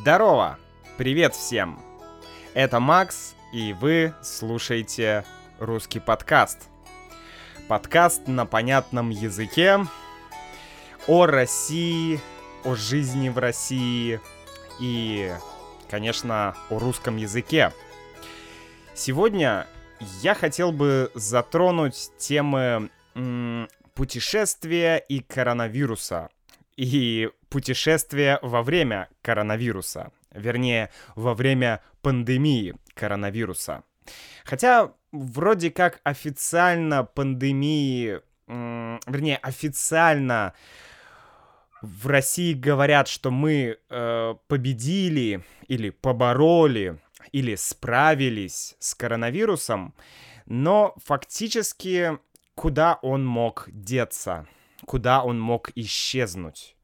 Здорово! Привет всем! Это Макс, и вы слушаете русский подкаст. Подкаст на понятном языке о России, о жизни в России и, конечно, о русском языке. Сегодня я хотел бы затронуть темы путешествия и коронавируса. И путешествия во время коронавируса. Вернее, во время пандемии коронавируса. Хотя вроде как официально пандемии, вернее, официально в России говорят, что мы э, победили или побороли или справились с коронавирусом, но фактически куда он мог деться, куда он мог исчезнуть.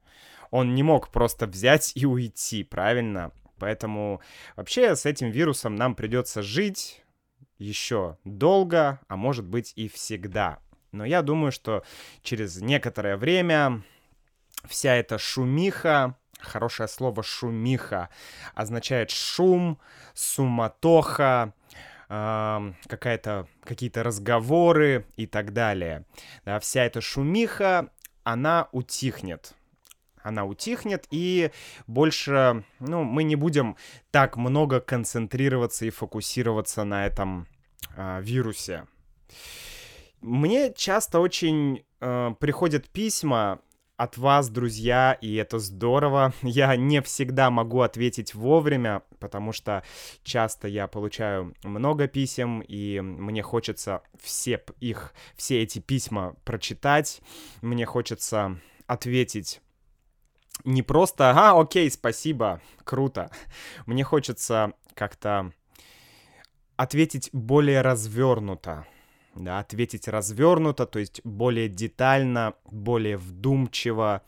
Он не мог просто взять и уйти, правильно? Поэтому вообще с этим вирусом нам придется жить еще долго, а может быть и всегда. Но я думаю, что через некоторое время вся эта шумиха, хорошее слово шумиха, означает шум, суматоха, какая-то, какие-то разговоры и так далее. Да, вся эта шумиха, она утихнет. Она утихнет, и больше, ну, мы не будем так много концентрироваться и фокусироваться на этом э, вирусе. Мне часто очень э, приходят письма от вас, друзья, и это здорово. Я не всегда могу ответить вовремя, потому что часто я получаю много писем, и мне хочется все их, все эти письма прочитать. Мне хочется ответить не просто «Ага, окей, спасибо, круто». Мне хочется как-то ответить более развернуто, да, ответить развернуто, то есть более детально, более вдумчиво,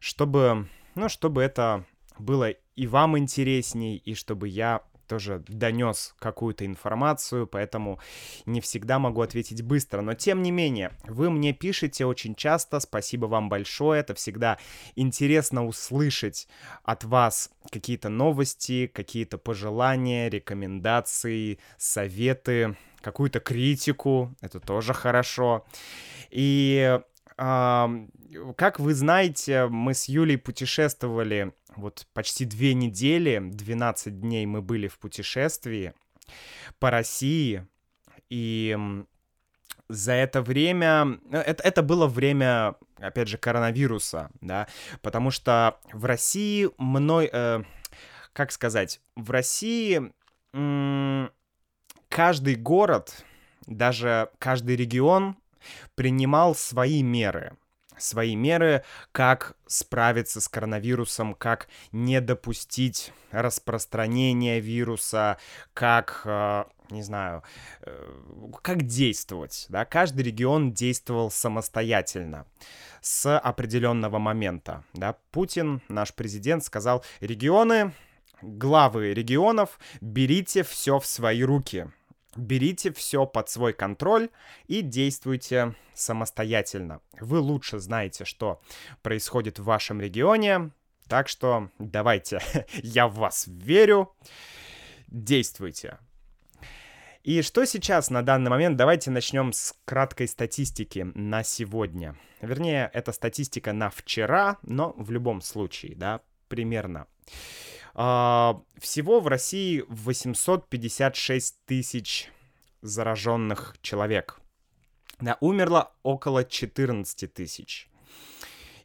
чтобы, ну, чтобы это было и вам интересней, и чтобы я тоже донес какую-то информацию, поэтому не всегда могу ответить быстро. Но тем не менее, вы мне пишете очень часто, спасибо вам большое, это всегда интересно услышать от вас какие-то новости, какие-то пожелания, рекомендации, советы, какую-то критику, это тоже хорошо. И как вы знаете, мы с Юлей путешествовали вот почти две недели, 12 дней мы были в путешествии по России, и за это время, э, это, это было время, опять же, коронавируса, да, потому что в России мной, э, как сказать, в России м- каждый город, даже каждый регион принимал свои меры, свои меры, как справиться с коронавирусом, как не допустить распространения вируса, как, э, не знаю, э, как действовать. Да? Каждый регион действовал самостоятельно с определенного момента. Да? Путин, наш президент, сказал, регионы, главы регионов, берите все в свои руки берите все под свой контроль и действуйте самостоятельно. Вы лучше знаете, что происходит в вашем регионе, так что давайте, я в вас верю, действуйте. И что сейчас на данный момент? Давайте начнем с краткой статистики на сегодня. Вернее, это статистика на вчера, но в любом случае, да, примерно. А, всего в России 856 тысяч зараженных человек. Да, умерло около 14 тысяч.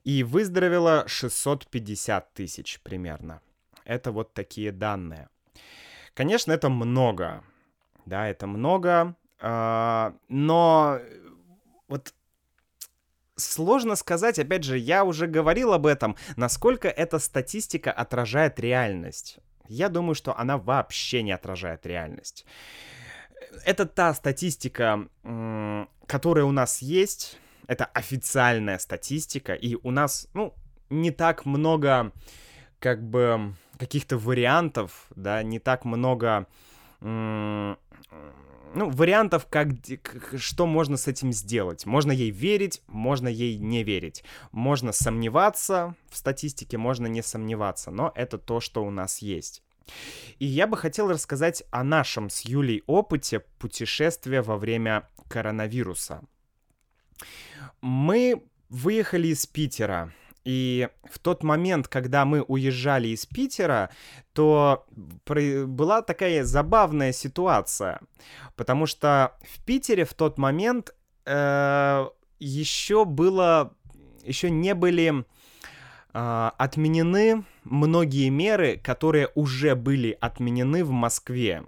И выздоровело 650 тысяч примерно. Это вот такие данные. Конечно, это много. Да, это много. А, но вот сложно сказать, опять же, я уже говорил об этом, насколько эта статистика отражает реальность. Я думаю, что она вообще не отражает реальность. Это та статистика, которая у нас есть, это официальная статистика, и у нас, ну, не так много, как бы, каких-то вариантов, да, не так много ну, вариантов, как, что можно с этим сделать. Можно ей верить, можно ей не верить. Можно сомневаться в статистике, можно не сомневаться, но это то, что у нас есть. И я бы хотел рассказать о нашем с Юлей опыте путешествия во время коронавируса. Мы выехали из Питера и в тот момент, когда мы уезжали из Питера, то была такая забавная ситуация, потому что в Питере в тот момент э, еще было, еще не были э, отменены многие меры, которые уже были отменены в Москве.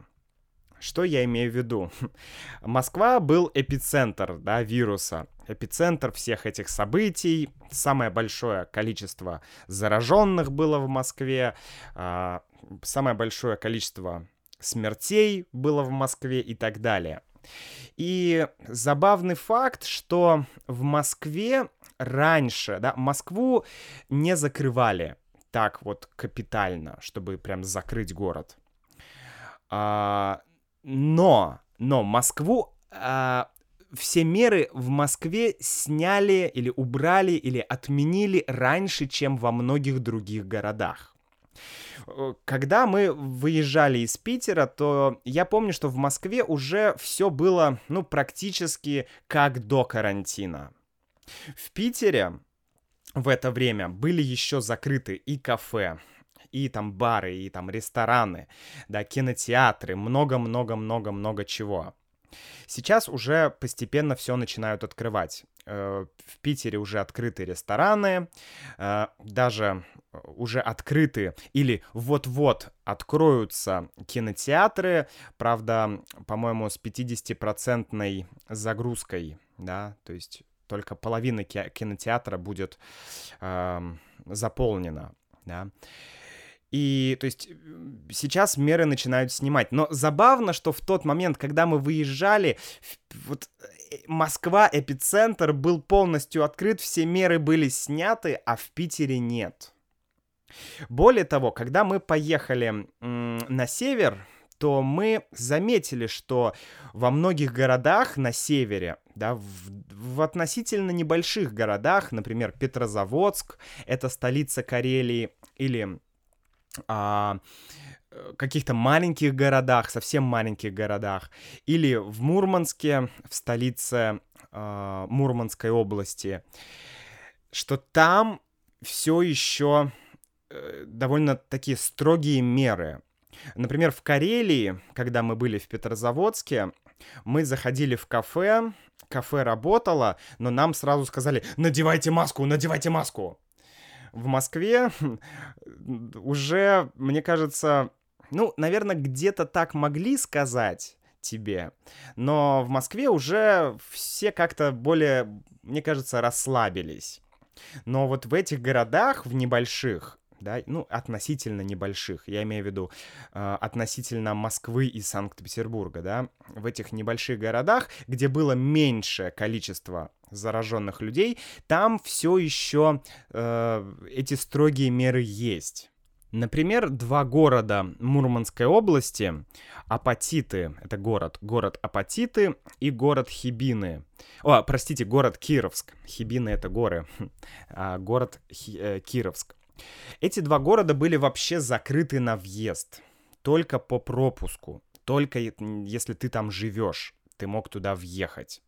Что я имею в виду? Москва был эпицентр да, вируса, эпицентр всех этих событий. Самое большое количество зараженных было в Москве, а, самое большое количество смертей было в Москве и так далее. И забавный факт, что в Москве раньше, да, Москву не закрывали так вот капитально, чтобы прям закрыть город. А, но, но Москву, э, все меры в Москве сняли или убрали или отменили раньше, чем во многих других городах. Когда мы выезжали из Питера, то я помню, что в Москве уже все было, ну, практически как до карантина. В Питере в это время были еще закрыты и кафе, и там бары, и там рестораны, да, кинотеатры, много-много-много-много чего. Сейчас уже постепенно все начинают открывать. Э, в Питере уже открыты рестораны, э, даже уже открыты или вот-вот откроются кинотеатры, правда, по-моему, с 50-процентной загрузкой, да, то есть только половина кинотеатра будет э, заполнена, да. И, то есть, сейчас меры начинают снимать. Но забавно, что в тот момент, когда мы выезжали, вот э, Москва, эпицентр, был полностью открыт, все меры были сняты, а в Питере нет. Более того, когда мы поехали на север, то мы заметили, что во многих городах на севере, да, в, в относительно небольших городах, например, Петрозаводск, это столица Карелии, или а, э, каких-то маленьких городах, совсем маленьких городах, или в Мурманске, в столице э, Мурманской области, что там все еще э, довольно такие строгие меры. Например, в Карелии, когда мы были в Петрозаводске, мы заходили в кафе, кафе работало, но нам сразу сказали, надевайте маску, надевайте маску в Москве уже, мне кажется, ну, наверное, где-то так могли сказать тебе, но в Москве уже все как-то более, мне кажется, расслабились. Но вот в этих городах, в небольших, да, ну, относительно небольших, я имею в виду э, относительно Москвы и Санкт-Петербурга, да, в этих небольших городах, где было меньшее количество зараженных людей, там все еще э, эти строгие меры есть. Например, два города Мурманской области, Апатиты, это город, город Апатиты и город Хибины. О, простите, город Кировск. Хибины это горы, а город Хи, э, Кировск. Эти два города были вообще закрыты на въезд, только по пропуску, только если ты там живешь, ты мог туда въехать.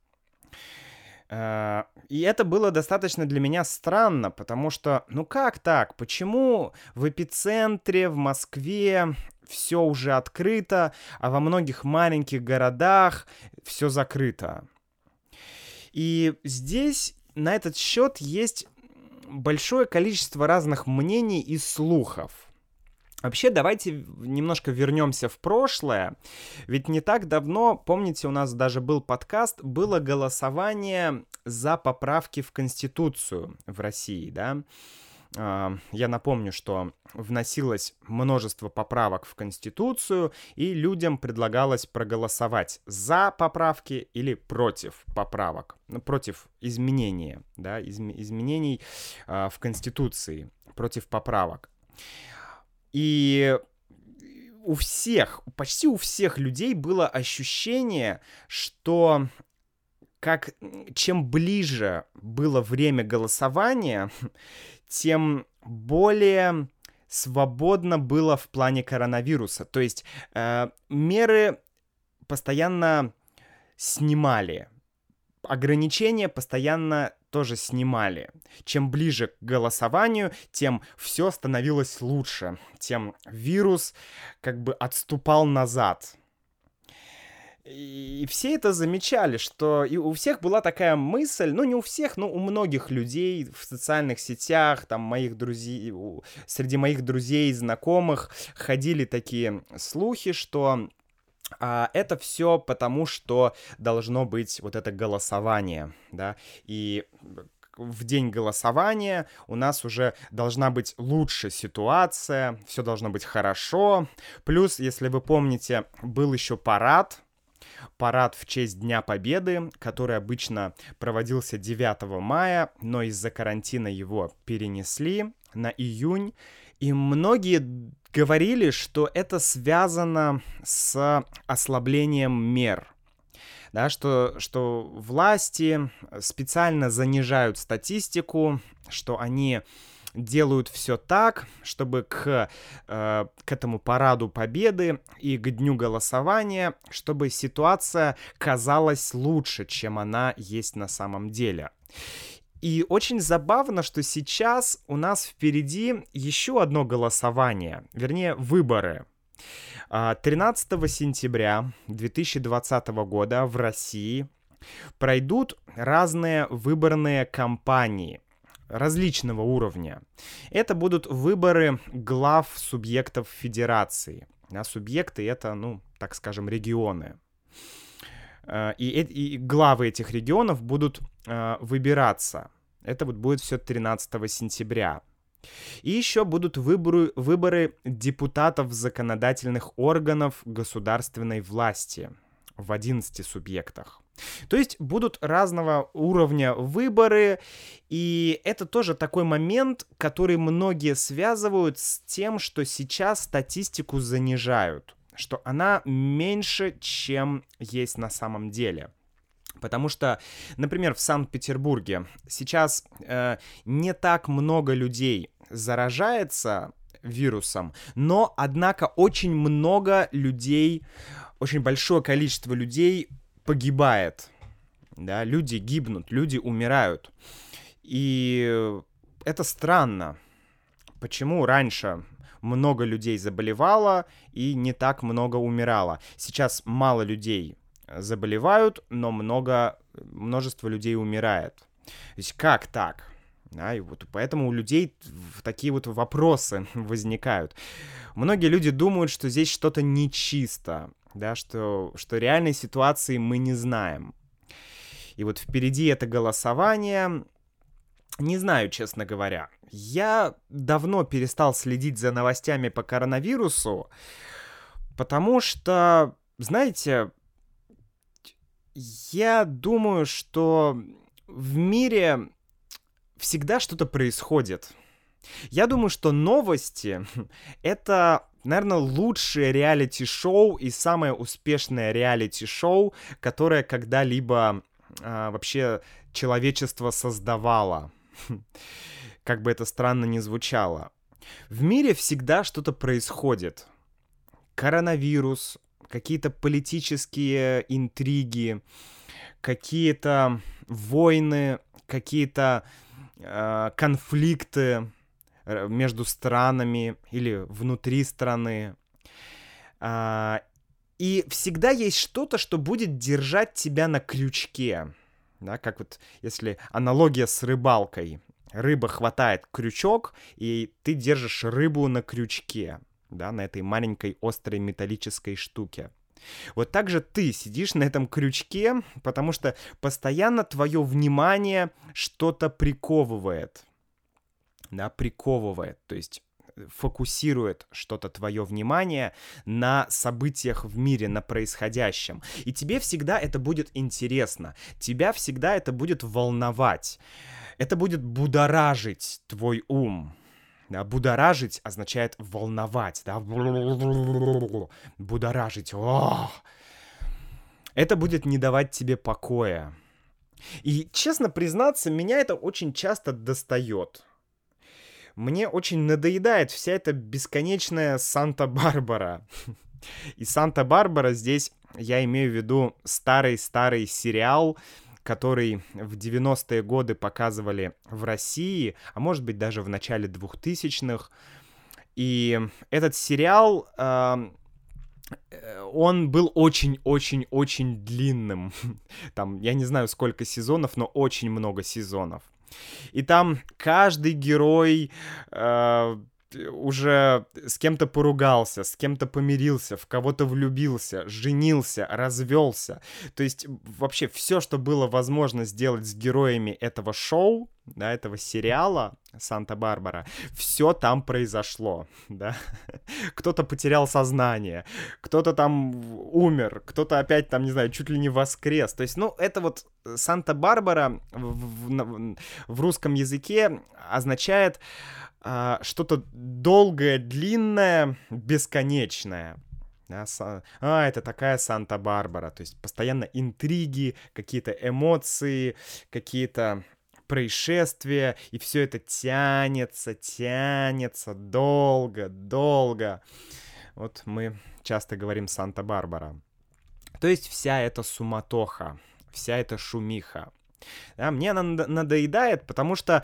Э, и это было достаточно для меня странно, потому что, ну как так? Почему в эпицентре, в Москве все уже открыто, а во многих маленьких городах все закрыто? И здесь на этот счет есть большое количество разных мнений и слухов. Вообще, давайте немножко вернемся в прошлое. Ведь не так давно, помните, у нас даже был подкаст, было голосование за поправки в Конституцию в России, да? Я напомню, что вносилось множество поправок в Конституцию, и людям предлагалось проголосовать за поправки или против поправок, ну, против изменения, да, изм изменений э, в Конституции, против поправок. И у всех, почти у всех людей было ощущение, что как чем ближе было время голосования, тем более свободно было в плане коронавируса. То есть э, меры постоянно снимали, ограничения постоянно тоже снимали. Чем ближе к голосованию, тем все становилось лучше, тем вирус как бы отступал назад. И все это замечали, что и у всех была такая мысль, ну не у всех, но у многих людей в социальных сетях, там моих друзей, среди моих друзей и знакомых ходили такие слухи, что а, это все потому, что должно быть вот это голосование, да, и в день голосования у нас уже должна быть лучше ситуация, все должно быть хорошо. Плюс, если вы помните, был еще парад парад в честь Дня Победы, который обычно проводился 9 мая, но из-за карантина его перенесли на июнь. И многие говорили, что это связано с ослаблением мер. Да, что, что власти специально занижают статистику, что они делают все так, чтобы к, э, к этому параду победы и к дню голосования, чтобы ситуация казалась лучше, чем она есть на самом деле. И очень забавно, что сейчас у нас впереди еще одно голосование, вернее, выборы. 13 а, сентября 2020 года в России пройдут разные выборные кампании различного уровня. Это будут выборы глав субъектов федерации. А субъекты — это, ну, так скажем, регионы. Э, и, и главы этих регионов будут э, выбираться. Это вот будет все 13 сентября. И еще будут выборы, выборы депутатов законодательных органов государственной власти в 11 субъектах. То есть будут разного уровня выборы, и это тоже такой момент, который многие связывают с тем, что сейчас статистику занижают, что она меньше, чем есть на самом деле. Потому что, например, в Санкт-Петербурге сейчас э, не так много людей заражается вирусом, но, однако, очень много людей, очень большое количество людей погибает. Да, люди гибнут, люди умирают. И это странно. Почему раньше много людей заболевало и не так много умирало? Сейчас мало людей заболевают, но много, множество людей умирает. То есть как так? Да, и вот поэтому у людей такие вот вопросы возникают. Многие люди думают, что здесь что-то нечисто, да, что, что реальной ситуации мы не знаем. И вот впереди это голосование. Не знаю, честно говоря. Я давно перестал следить за новостями по коронавирусу, потому что, знаете, я думаю, что в мире всегда что-то происходит. Я думаю, что новости — это, наверное, лучшее реалити-шоу и самое успешное реалити-шоу, которое когда-либо а, вообще человечество создавало. Как бы это странно ни звучало. В мире всегда что-то происходит. Коронавирус, какие-то политические интриги, какие-то войны, какие-то э, конфликты между странами или внутри страны. Э, и всегда есть что-то, что будет держать тебя на крючке. Да, как вот если аналогия с рыбалкой. Рыба хватает крючок, и ты держишь рыбу на крючке да, на этой маленькой острой металлической штуке. Вот так же ты сидишь на этом крючке, потому что постоянно твое внимание что-то приковывает. Да, приковывает. То есть э, фокусирует что-то твое внимание на событиях в мире, на происходящем. И тебе всегда это будет интересно. Тебя всегда это будет волновать. Это будет будоражить твой ум Да, будоражить означает волновать, да, будоражить. О! Это будет не давать тебе покоя. И, честно признаться, меня это очень часто достает. Мне очень надоедает вся эта бесконечная Санта-Барбара. И Санта-Барбара здесь я имею в виду старый-старый сериал, который в 90-е годы показывали в России, а может быть даже в начале 2000-х. И этот сериал, э, он был очень-очень-очень длинным. Там, я не знаю, сколько сезонов, но очень много сезонов. И там каждый герой э, уже с кем-то поругался, с кем-то помирился, в кого-то влюбился, женился, развелся. То есть вообще все, что было возможно сделать с героями этого шоу, да, этого сериала Санта-Барбара, все там произошло, да. Кто-то потерял сознание, кто-то там умер, кто-то опять там, не знаю, чуть ли не воскрес. То есть, ну, это вот Санта-Барбара в, в, в русском языке означает а, что-то долгое, длинное, бесконечное. Да, а, это такая Санта-Барбара. То есть постоянно интриги, какие-то эмоции, какие-то происшествия, и все это тянется, тянется долго, долго. Вот мы часто говорим Санта-Барбара. То есть вся эта суматоха, вся эта шумиха. Да, мне она надоедает, потому что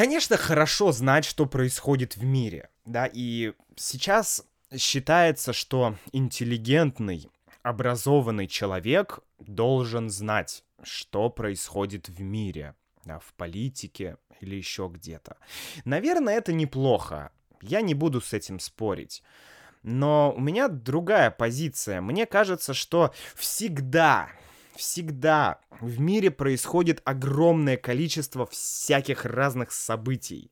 Конечно, хорошо знать, что происходит в мире, да, и сейчас считается, что интеллигентный, образованный человек должен знать, что происходит в мире, да, в политике или еще где-то. Наверное, это неплохо. Я не буду с этим спорить. Но у меня другая позиция. Мне кажется, что всегда, всегда в мире происходит огромное количество всяких разных событий.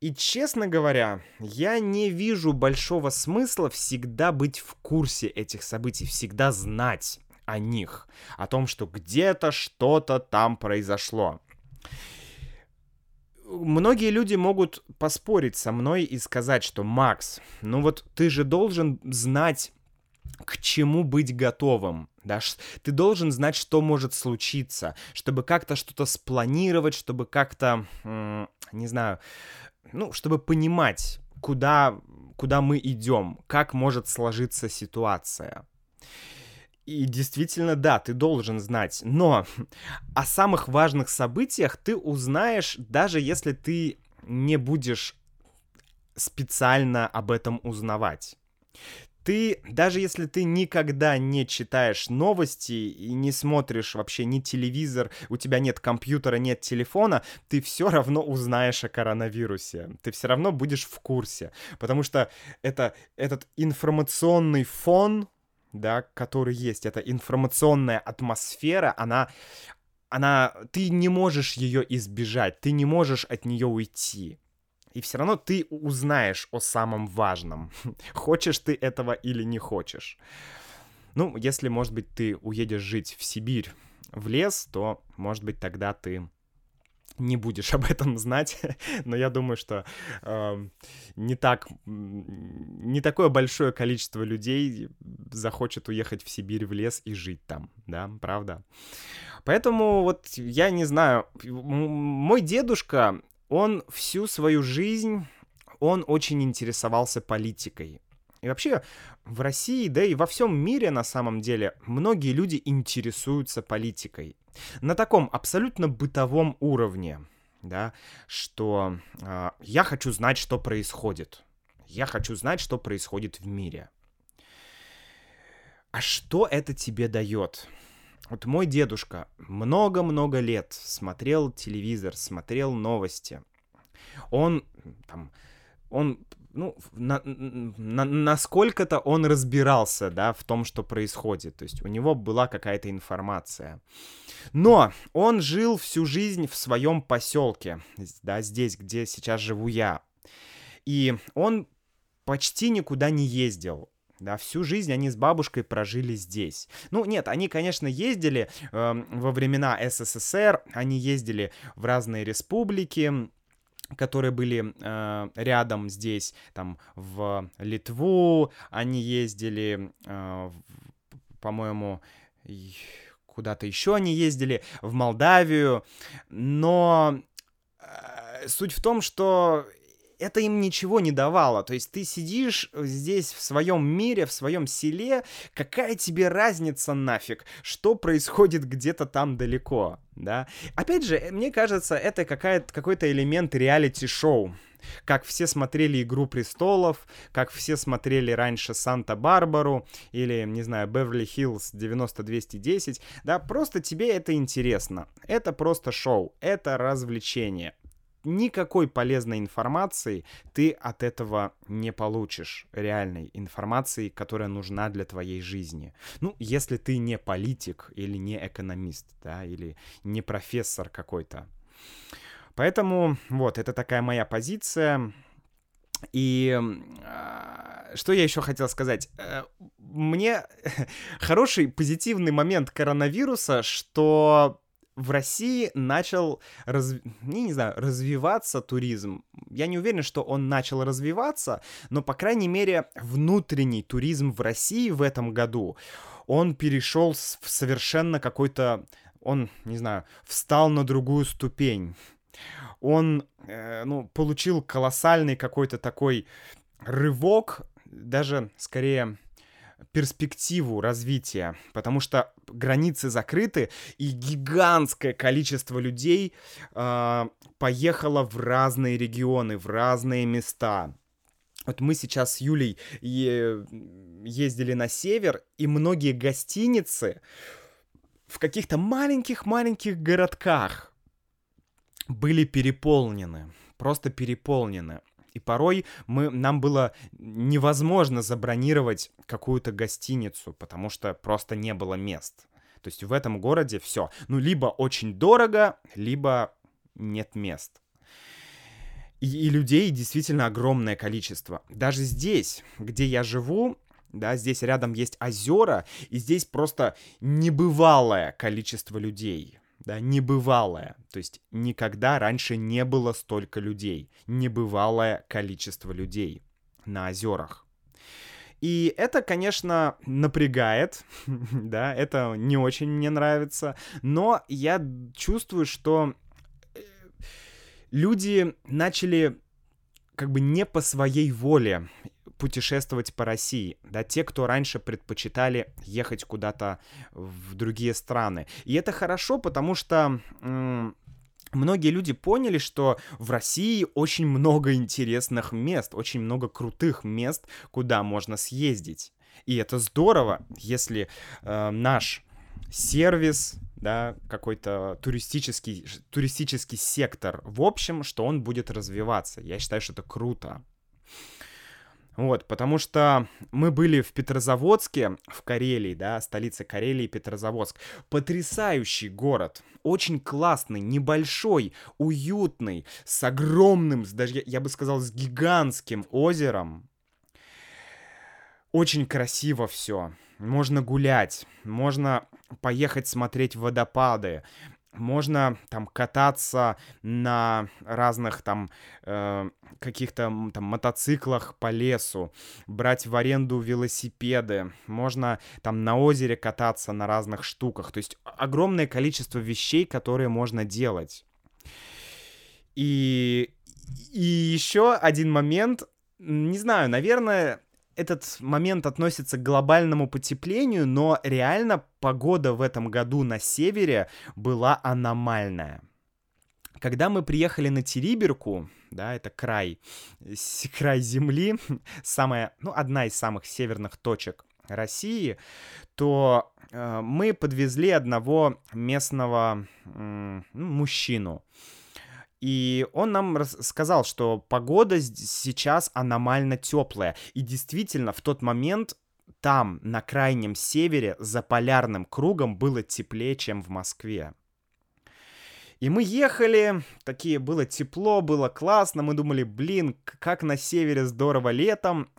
И, честно говоря, я не вижу большого смысла всегда быть в курсе этих событий, всегда знать о них, о том, что где-то что-то там произошло. Многие люди могут поспорить со мной и сказать, что Макс, ну вот ты же должен знать к чему быть готовым. Да? Ты должен знать, что может случиться, чтобы как-то что-то спланировать, чтобы как-то, не знаю, ну, чтобы понимать, куда, куда мы идем, как может сложиться ситуация. И действительно, да, ты должен знать. Но о самых важных событиях ты узнаешь, даже если ты не будешь специально об этом узнавать ты, даже если ты никогда не читаешь новости и не смотришь вообще ни телевизор, у тебя нет компьютера, нет телефона, ты все равно узнаешь о коронавирусе. Ты все равно будешь в курсе. Потому что это, этот информационный фон, да, который есть, эта информационная атмосфера, она, она, ты не можешь ее избежать, ты не можешь от нее уйти и все равно ты узнаешь о самом важном. Хочешь ты этого или не хочешь. Ну, если, может быть, ты уедешь жить в Сибирь, в лес, то, может быть, тогда ты не будешь об этом знать, но я думаю, что э, не так, не такое большое количество людей захочет уехать в Сибирь в лес и жить там, да, правда. Поэтому вот я не знаю, мой дедушка он всю свою жизнь, он очень интересовался политикой. И вообще в России, да и во всем мире на самом деле, многие люди интересуются политикой. На таком абсолютно бытовом уровне, да, что э, я хочу знать, что происходит. Я хочу знать, что происходит в мире. А что это тебе дает? Вот мой дедушка много-много лет смотрел телевизор, смотрел новости. Он там, он ну, на, на, насколько-то он разбирался, да, в том, что происходит. То есть у него была какая-то информация. Но он жил всю жизнь в своем поселке, да, здесь, где сейчас живу я. И он почти никуда не ездил. Да, всю жизнь они с бабушкой прожили здесь. Ну, нет, они, конечно, ездили э, во времена СССР, они ездили в разные республики, которые были э, рядом здесь, там в Литву, они ездили, э, по-моему, куда-то еще они ездили, в Молдавию, но э, суть в том, что это им ничего не давало. То есть ты сидишь здесь в своем мире, в своем селе, какая тебе разница нафиг, что происходит где-то там далеко, да? Опять же, мне кажется, это какой-то элемент реалити-шоу. Как все смотрели «Игру престолов», как все смотрели раньше «Санта-Барбару» или, не знаю, «Беверли-Хиллз 90210», да, просто тебе это интересно. Это просто шоу, это развлечение никакой полезной информации ты от этого не получишь, реальной информации, которая нужна для твоей жизни. Ну, если ты не политик или не экономист, да, или не профессор какой-то. Поэтому вот, это такая моя позиция. И э, что я еще хотел сказать? Э, мне хороший позитивный момент коронавируса, что в России начал, раз... не, не знаю, развиваться туризм. Я не уверен, что он начал развиваться, но, по крайней мере, внутренний туризм в России в этом году, он перешел в совершенно какой-то, он, не знаю, встал на другую ступень. Он, э, ну, получил колоссальный какой-то такой рывок, даже скорее перспективу развития, потому что границы закрыты, и гигантское количество людей э, поехало в разные регионы, в разные места. Вот мы сейчас с Юлей ездили на север, и многие гостиницы в каких-то маленьких-маленьких городках были переполнены, просто переполнены. И порой мы, нам было невозможно забронировать какую-то гостиницу, потому что просто не было мест. То есть в этом городе все. Ну, либо очень дорого, либо нет мест. И, и людей действительно огромное количество. Даже здесь, где я живу, да, здесь рядом есть озера, и здесь просто небывалое количество людей да, небывалое. То есть никогда раньше не было столько людей, небывалое количество людей на озерах. И это, конечно, напрягает, да, это не очень мне нравится, но я чувствую, что э, люди начали как бы не по своей воле путешествовать по России, да, те, кто раньше предпочитали ехать куда-то в другие страны. И это хорошо, потому что многие люди поняли, что в России очень много интересных мест, очень много крутых мест, куда можно съездить. И это здорово, если э, наш сервис, да, какой-то туристический, туристический сектор в общем, что он будет развиваться. Я считаю, что это круто. Вот, потому что мы были в Петрозаводске, в Карелии, да, столица Карелии, Петрозаводск. Потрясающий город, очень классный, небольшой, уютный, с огромным, даже я бы сказал, с гигантским озером. Очень красиво все. Можно гулять, можно поехать смотреть водопады, можно там кататься на разных там э, каких-то там мотоциклах по лесу, брать в аренду велосипеды, можно там на озере кататься на разных штуках. То есть огромное количество вещей, которые можно делать. И, и еще один момент, не знаю, наверное, этот момент относится к глобальному потеплению, но реально погода в этом году на севере была аномальная. Когда мы приехали на Териберку, да, это край, край земли, самая, ну, одна из самых северных точек России, то э, мы подвезли одного местного э, мужчину. И он нам сказал, что погода сейчас аномально теплая. И действительно, в тот момент там, на крайнем севере, за полярным кругом было теплее, чем в Москве. И мы ехали, такие, было тепло, было классно, мы думали, блин, как на севере здорово летом.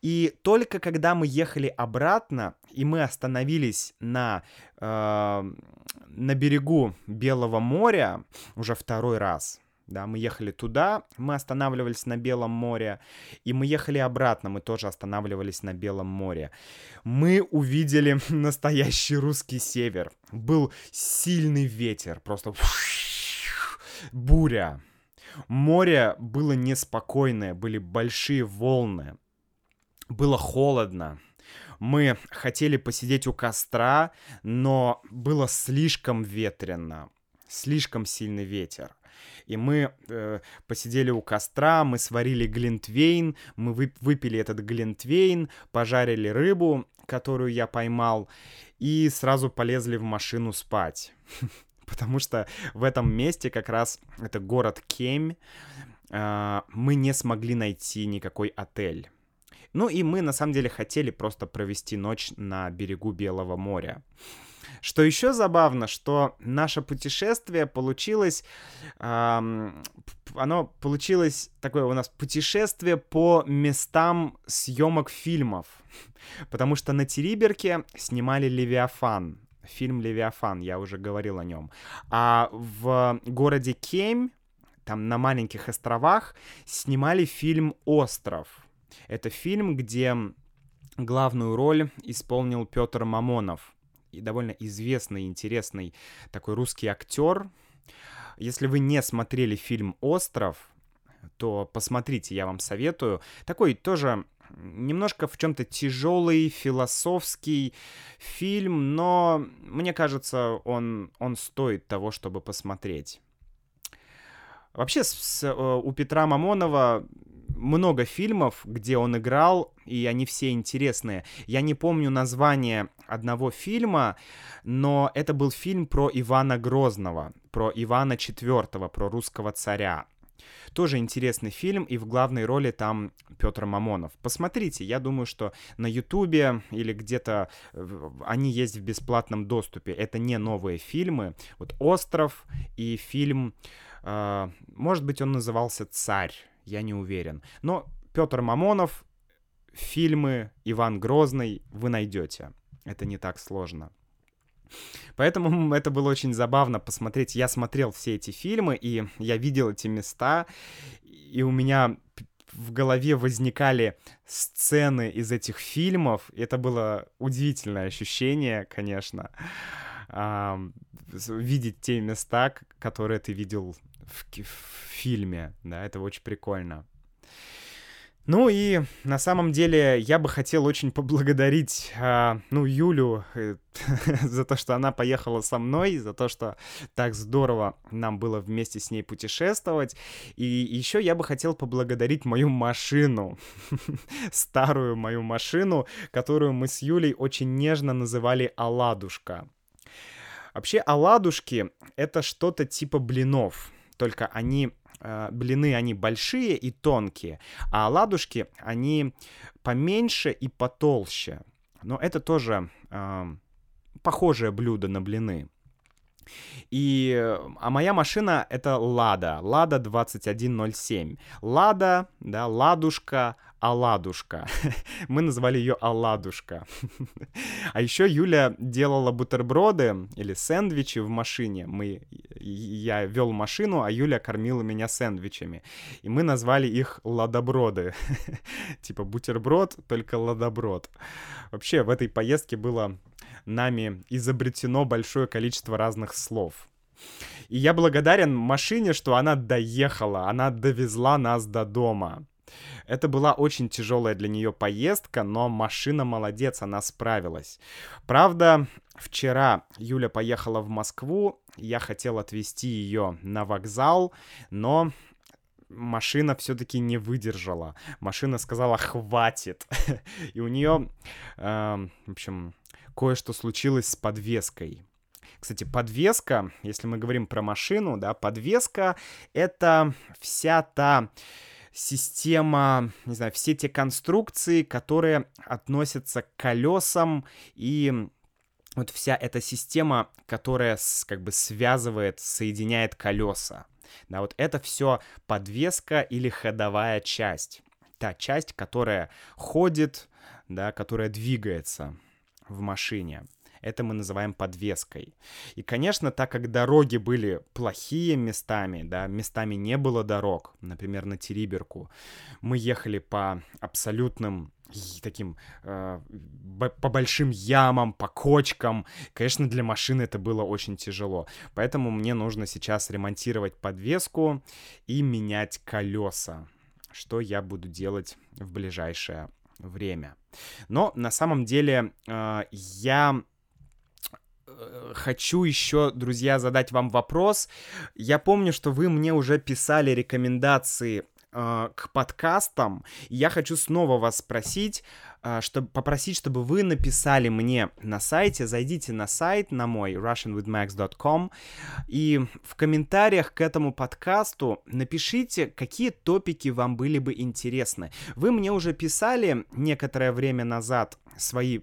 И только когда мы ехали обратно, и мы остановились на, э, на берегу Белого моря, уже второй раз, да, мы ехали туда, мы останавливались на Белом море, и мы ехали обратно, мы тоже останавливались на Белом море. Мы увидели настоящий русский север. Был сильный ветер, просто буря. Море было неспокойное, были большие волны. Было холодно. Мы хотели посидеть у костра, но было слишком ветрено, слишком сильный ветер. И мы э, посидели у костра, мы сварили глинтвейн, мы выпили этот глинтвейн, пожарили рыбу, которую я поймал, и сразу полезли в машину спать. Потому что в этом месте как раз это город Кемь, э, мы не смогли найти никакой отель. Ну и мы на самом деле хотели просто провести ночь на берегу Белого моря. Что еще забавно, что наше путешествие получилось, эм, оно получилось такое у нас путешествие по местам съемок фильмов, потому что на Териберке снимали Левиафан, фильм Левиафан, я уже говорил о нем, а в городе Кемь, там на маленьких островах, снимали фильм Остров это фильм, где главную роль исполнил Петр Мамонов. Довольно известный, интересный такой русский актер. Если вы не смотрели фильм «Остров», то посмотрите, я вам советую. Такой тоже немножко в чем-то тяжелый, философский фильм, но мне кажется, он, он стоит того, чтобы посмотреть. Вообще, с, э, у Петра Мамонова много фильмов, где он играл, и они все интересные. Я не помню название одного фильма, но это был фильм про Ивана Грозного, про Ивана IV, про русского царя. Тоже интересный фильм, и в главной роли там Петр Мамонов. Посмотрите, я думаю, что на Ютубе или где-то они есть в бесплатном доступе. Это не новые фильмы. Вот «Остров» и фильм, э, может быть, он назывался «Царь» я не уверен. Но Петр Мамонов, фильмы Иван Грозный вы найдете. Это не так сложно. Поэтому это было очень забавно посмотреть. Я смотрел все эти фильмы, и я видел эти места, и у меня в голове возникали сцены из этих фильмов. Это было удивительное ощущение, конечно, видеть те места, которые ты видел в, в фильме, да, это очень прикольно. Ну и на самом деле я бы хотел очень поблагодарить, э, ну, Юлю э, за то, что она поехала со мной, за то, что так здорово нам было вместе с ней путешествовать. И еще я бы хотел поблагодарить мою машину, старую мою машину, которую мы с Юлей очень нежно называли «Оладушка». Вообще, оладушки — это что-то типа блинов только они э, блины, они большие и тонкие, а оладушки, они поменьше и потолще. Но это тоже э, похожее блюдо на блины. И, а моя машина это Лада, Лада 2107. Лада, да, Ладушка, Аладушка. Мы назвали ее Аладушка. а еще Юля делала бутерброды или сэндвичи в машине. Мы, я вел машину, а Юля кормила меня сэндвичами. И мы назвали их ладоброды. типа бутерброд, только ладоброд. Вообще в этой поездке было нами изобретено большое количество разных слов. И я благодарен машине, что она доехала, она довезла нас до дома. Это была очень тяжелая для нее поездка, но машина молодец, она справилась. Правда, вчера Юля поехала в Москву, я хотел отвезти ее на вокзал, но машина все-таки не выдержала. Машина сказала «хватит». И у нее, э, в общем, кое-что случилось с подвеской. Кстати, подвеска, если мы говорим про машину, да, подвеска — это вся та система, не знаю, все те конструкции, которые относятся к колесам и вот вся эта система, которая как бы связывает, соединяет колеса. Да, вот это все подвеска или ходовая часть. Та часть, которая ходит, да, которая двигается в машине. Это мы называем подвеской. И, конечно, так как дороги были плохие местами, да, местами не было дорог, например, на Териберку, мы ехали по абсолютным таким э, по большим ямам, по кочкам. Конечно, для машины это было очень тяжело. Поэтому мне нужно сейчас ремонтировать подвеску и менять колеса, что я буду делать в ближайшее время. Но на самом деле э, я э, хочу еще, друзья, задать вам вопрос. Я помню, что вы мне уже писали рекомендации э, к подкастам. Я хочу снова вас спросить, чтобы попросить, чтобы вы написали мне на сайте. Зайдите на сайт на мой russianwithmax.com и в комментариях к этому подкасту напишите, какие топики вам были бы интересны. Вы мне уже писали некоторое время назад свои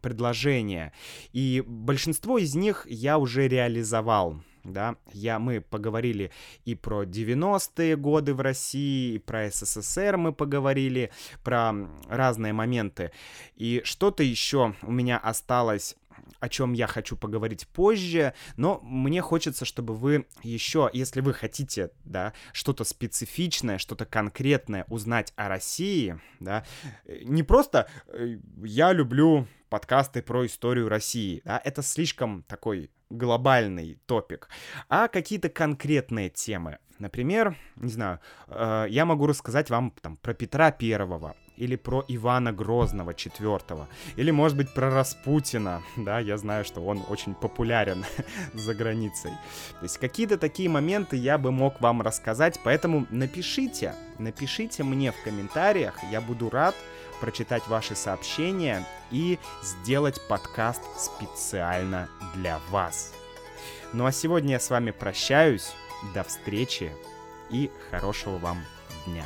предложения, и большинство из них я уже реализовал да, я, мы поговорили и про 90-е годы в России, и про СССР мы поговорили, про разные моменты. И что-то еще у меня осталось о чем я хочу поговорить позже, но мне хочется, чтобы вы еще, если вы хотите, да, что-то специфичное, что-то конкретное узнать о России, да, не просто э, я люблю подкасты про историю России, да, это слишком такой глобальный топик, а какие-то конкретные темы. Например, не знаю, э, я могу рассказать вам там про Петра Первого, или про Ивана Грозного IV, или, может быть, про Распутина, да, я знаю, что он очень популярен за границей. То есть какие-то такие моменты я бы мог вам рассказать, поэтому напишите, напишите мне в комментариях, я буду рад прочитать ваши сообщения и сделать подкаст специально для вас. Ну а сегодня я с вами прощаюсь, до встречи и хорошего вам дня.